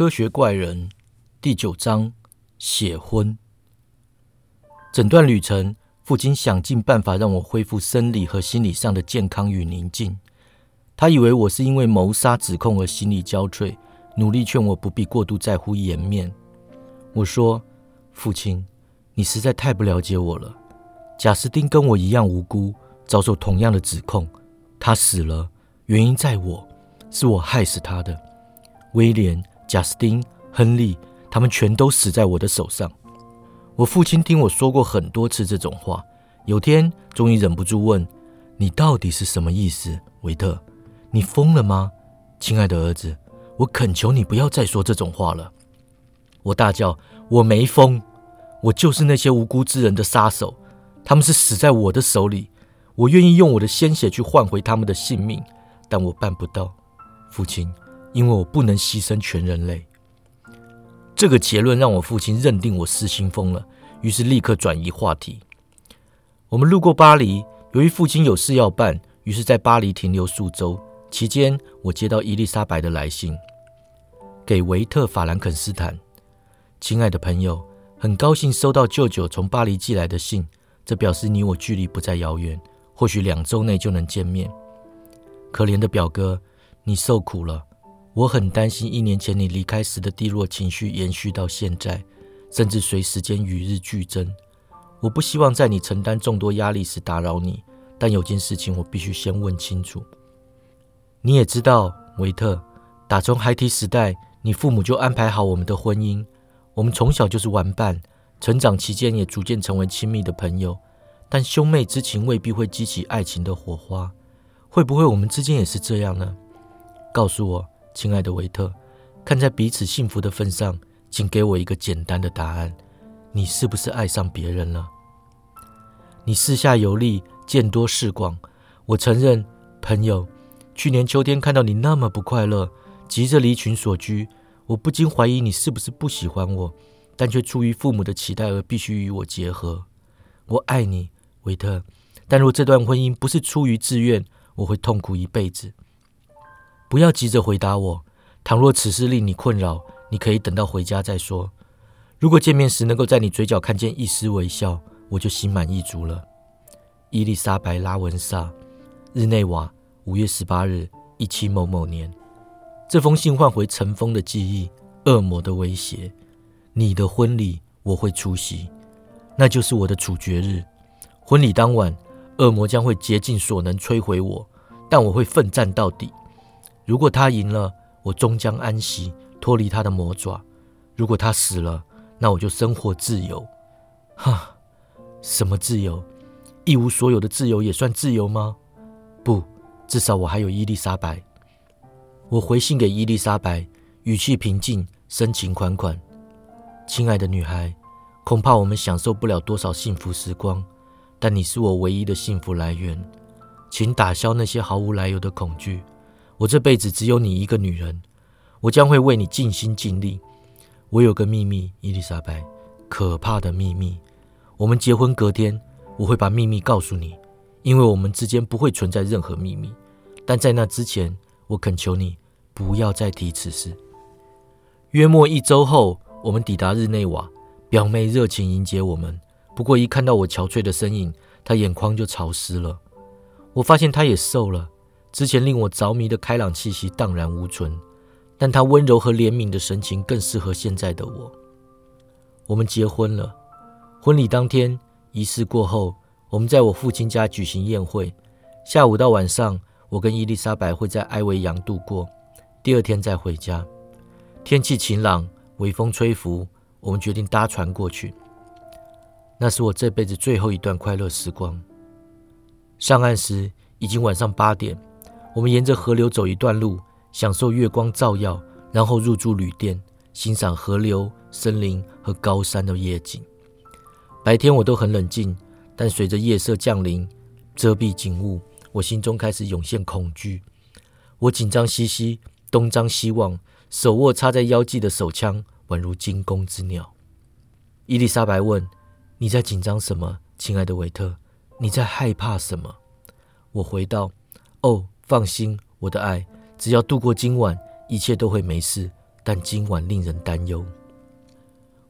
科学怪人第九章：血婚。整段旅程，父亲想尽办法让我恢复生理和心理上的健康与宁静。他以为我是因为谋杀指控而心力交瘁，努力劝我不必过度在乎颜面。我说：“父亲，你实在太不了解我了。贾斯汀跟我一样无辜，遭受同样的指控。他死了，原因在我，是我害死他的。威廉、贾斯汀、亨利，他们全都死在我的手上。”我父亲听我说过很多次这种话，有天终于忍不住问：“你到底是什么意思，维特？你疯了吗，亲爱的儿子？我恳求你不要再说这种话了。”我大叫：“我没疯，我就是那些无辜之人的杀手，他们是死在我的手里，我愿意用我的鲜血去换回他们的性命，但我办不到，父亲，因为我不能牺牲全人类。”这个结论让我父亲认定我失心疯了，于是立刻转移话题。我们路过巴黎，由于父亲有事要办，于是在巴黎停留数周。期间，我接到伊丽莎白的来信，给维特·法兰肯斯坦。亲爱的朋友，很高兴收到舅舅从巴黎寄来的信，这表示你我距离不再遥远，或许两周内就能见面。可怜的表哥，你受苦了。我很担心，一年前你离开时的低落情绪延续到现在，甚至随时间与日俱增。我不希望在你承担众多压力时打扰你，但有件事情我必须先问清楚。你也知道，维特，打从孩提时代，你父母就安排好我们的婚姻。我们从小就是玩伴，成长期间也逐渐成为亲密的朋友。但兄妹之情未必会激起爱情的火花，会不会我们之间也是这样呢？告诉我。亲爱的维特，看在彼此幸福的份上，请给我一个简单的答案：你是不是爱上别人了？你四下游历，见多识广。我承认，朋友，去年秋天看到你那么不快乐，急着离群所居，我不禁怀疑你是不是不喜欢我，但却出于父母的期待而必须与我结合。我爱你，维特，但若这段婚姻不是出于自愿，我会痛苦一辈子。不要急着回答我。倘若此事令你困扰，你可以等到回家再说。如果见面时能够在你嘴角看见一丝微笑，我就心满意足了。伊丽莎白·拉文萨，日内瓦，五月十八日，一七某某年。这封信唤回尘封的记忆，恶魔的威胁。你的婚礼我会出席，那就是我的处决日。婚礼当晚，恶魔将会竭尽所能摧毁我，但我会奋战到底。如果他赢了，我终将安息，脱离他的魔爪；如果他死了，那我就生活自由。哈，什么自由？一无所有的自由也算自由吗？不，至少我还有伊丽莎白。我回信给伊丽莎白，语气平静，深情款款。亲爱的女孩，恐怕我们享受不了多少幸福时光，但你是我唯一的幸福来源，请打消那些毫无来由的恐惧。我这辈子只有你一个女人，我将会为你尽心尽力。我有个秘密，伊丽莎白，可怕的秘密。我们结婚隔天，我会把秘密告诉你，因为我们之间不会存在任何秘密。但在那之前，我恳求你不要再提此事。约莫一周后，我们抵达日内瓦，表妹热情迎接我们。不过一看到我憔悴的身影，她眼眶就潮湿了。我发现她也瘦了。之前令我着迷的开朗气息荡然无存，但他温柔和怜悯的神情更适合现在的我。我们结婚了。婚礼当天，仪式过后，我们在我父亲家举行宴会。下午到晚上，我跟伊丽莎白会在埃维扬度过，第二天再回家。天气晴朗，微风吹拂，我们决定搭船过去。那是我这辈子最后一段快乐时光。上岸时已经晚上八点。我们沿着河流走一段路，享受月光照耀，然后入住旅店，欣赏河流、森林和高山的夜景。白天我都很冷静，但随着夜色降临，遮蔽景物，我心中开始涌现恐惧。我紧张兮兮，东张西望，手握插在腰际的手枪，宛如惊弓之鸟。伊丽莎白问：“你在紧张什么，亲爱的维特？你在害怕什么？”我回道：“哦。”放心，我的爱，只要度过今晚，一切都会没事。但今晚令人担忧。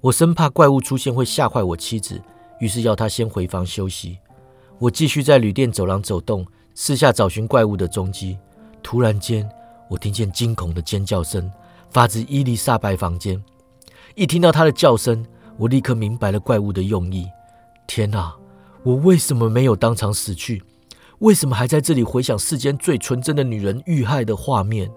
我生怕怪物出现会吓坏我妻子，于是要她先回房休息。我继续在旅店走廊走动，四下找寻怪物的踪迹。突然间，我听见惊恐的尖叫声，发自伊丽莎白房间。一听到她的叫声，我立刻明白了怪物的用意。天哪！我为什么没有当场死去？为什么还在这里回想世间最纯真的女人遇害的画面？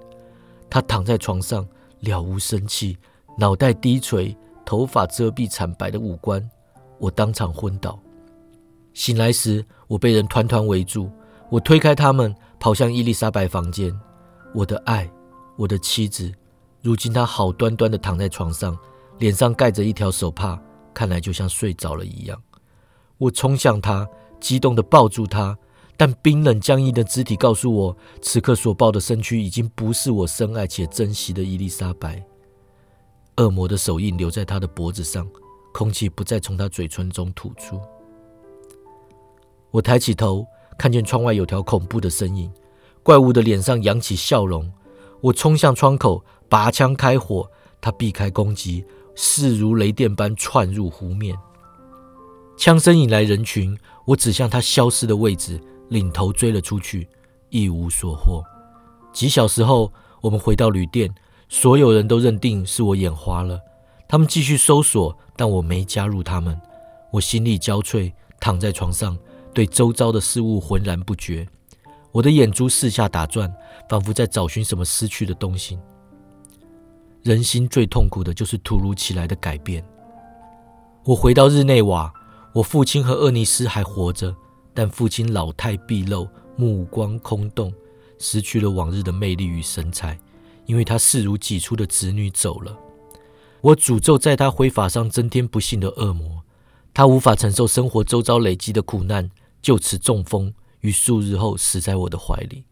她躺在床上，了无生气，脑袋低垂，头发遮蔽惨白的五官。我当场昏倒。醒来时，我被人团团围住。我推开他们，跑向伊丽莎白房间。我的爱，我的妻子，如今她好端端的躺在床上，脸上盖着一条手帕，看来就像睡着了一样。我冲向她，激动的抱住她。但冰冷僵硬的肢体告诉我，此刻所抱的身躯已经不是我深爱且珍惜的伊丽莎白。恶魔的手印留在她的脖子上，空气不再从她嘴唇中吐出。我抬起头，看见窗外有条恐怖的身影，怪物的脸上扬起笑容。我冲向窗口，拔枪开火，他避开攻击，势如雷电般窜入湖面。枪声引来人群，我指向他消失的位置。领头追了出去，一无所获。几小时后，我们回到旅店，所有人都认定是我眼花了。他们继续搜索，但我没加入他们。我心力交瘁，躺在床上，对周遭的事物浑然不觉。我的眼珠四下打转，仿佛在找寻什么失去的东西。人心最痛苦的就是突如其来的改变。我回到日内瓦，我父亲和厄尼斯还活着。但父亲老态毕露，目光空洞，失去了往日的魅力与神采，因为他视如己出的子女走了。我诅咒在他挥发上增添不幸的恶魔，他无法承受生活周遭累积的苦难，就此中风，于数日后死在我的怀里。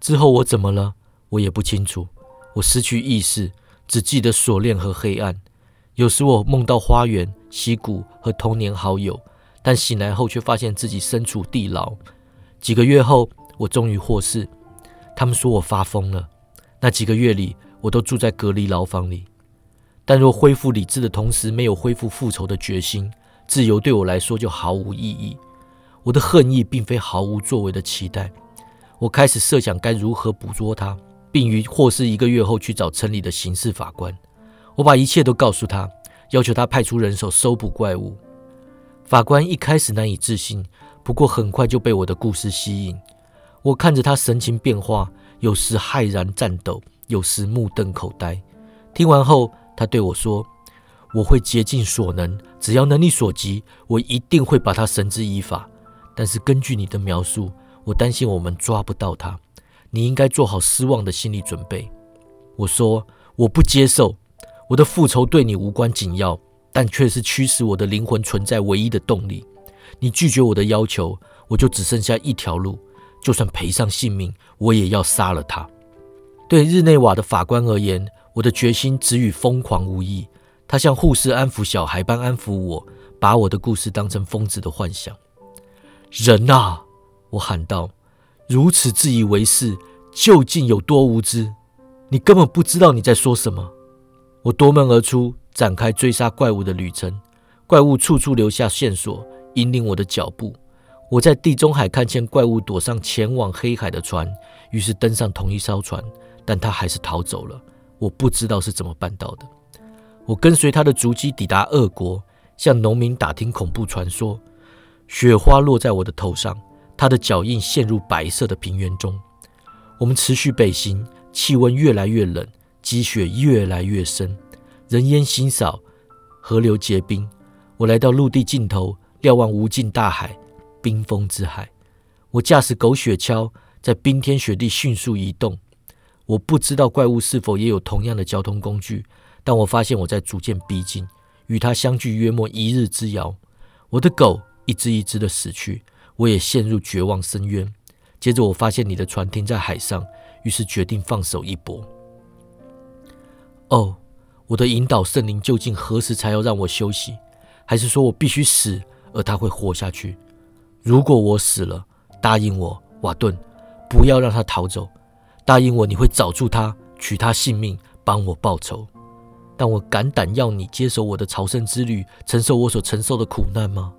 之后我怎么了？我也不清楚。我失去意识，只记得锁链和黑暗。有时我梦到花园、溪谷和童年好友。但醒来后却发现自己身处地牢。几个月后，我终于获释。他们说我发疯了。那几个月里，我都住在隔离牢房里。但若恢复理智的同时没有恢复复仇的决心，自由对我来说就毫无意义。我的恨意并非毫无作为的期待。我开始设想该如何捕捉他，并于获释一个月后去找城里的刑事法官。我把一切都告诉他，要求他派出人手搜捕怪物。法官一开始难以置信，不过很快就被我的故事吸引。我看着他神情变化，有时骇然颤抖，有时目瞪口呆。听完后，他对我说：“我会竭尽所能，只要能力所及，我一定会把他绳之以法。但是根据你的描述，我担心我们抓不到他。你应该做好失望的心理准备。”我说：“我不接受，我的复仇对你无关紧要。”但却是驱使我的灵魂存在唯一的动力。你拒绝我的要求，我就只剩下一条路，就算赔上性命，我也要杀了他。对日内瓦的法官而言，我的决心只与疯狂无异。他像护士安抚小孩般安抚我，把我的故事当成疯子的幻想。人啊！我喊道：“如此自以为是，究竟有多无知？你根本不知道你在说什么。”我夺门而出。展开追杀怪物的旅程，怪物处处留下线索，引领我的脚步。我在地中海看见怪物躲上前往黑海的船，于是登上同一艘船，但他还是逃走了。我不知道是怎么办到的。我跟随他的足迹抵达俄国，向农民打听恐怖传说。雪花落在我的头上，他的脚印陷入白色的平原中。我们持续北行，气温越来越冷，积雪越来越深。人烟稀少，河流结冰。我来到陆地尽头，瞭望无尽大海，冰封之海。我驾驶狗雪橇，在冰天雪地迅速移动。我不知道怪物是否也有同样的交通工具，但我发现我在逐渐逼近，与它相距约莫一日之遥。我的狗一只一只的死去，我也陷入绝望深渊。接着，我发现你的船停在海上，于是决定放手一搏。哦。我的引导圣灵究竟何时才要让我休息？还是说我必须死，而他会活下去？如果我死了，答应我，瓦顿，不要让他逃走。答应我，你会找出他，取他性命，帮我报仇。但我敢胆要你接手我的朝圣之旅，承受我所承受的苦难吗？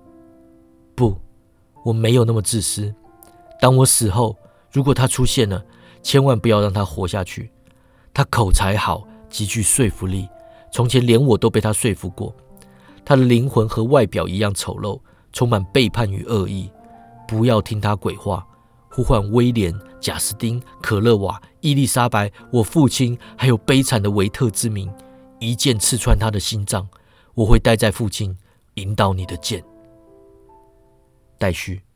不，我没有那么自私。当我死后，如果他出现了，千万不要让他活下去。他口才好，极具说服力，从前连我都被他说服过。他的灵魂和外表一样丑陋，充满背叛与恶意。不要听他鬼话，呼唤威廉、贾斯汀、可乐瓦、伊丽莎白，我父亲，还有悲惨的维特之名。一剑刺穿他的心脏，我会待在附近引导你的剑。待续。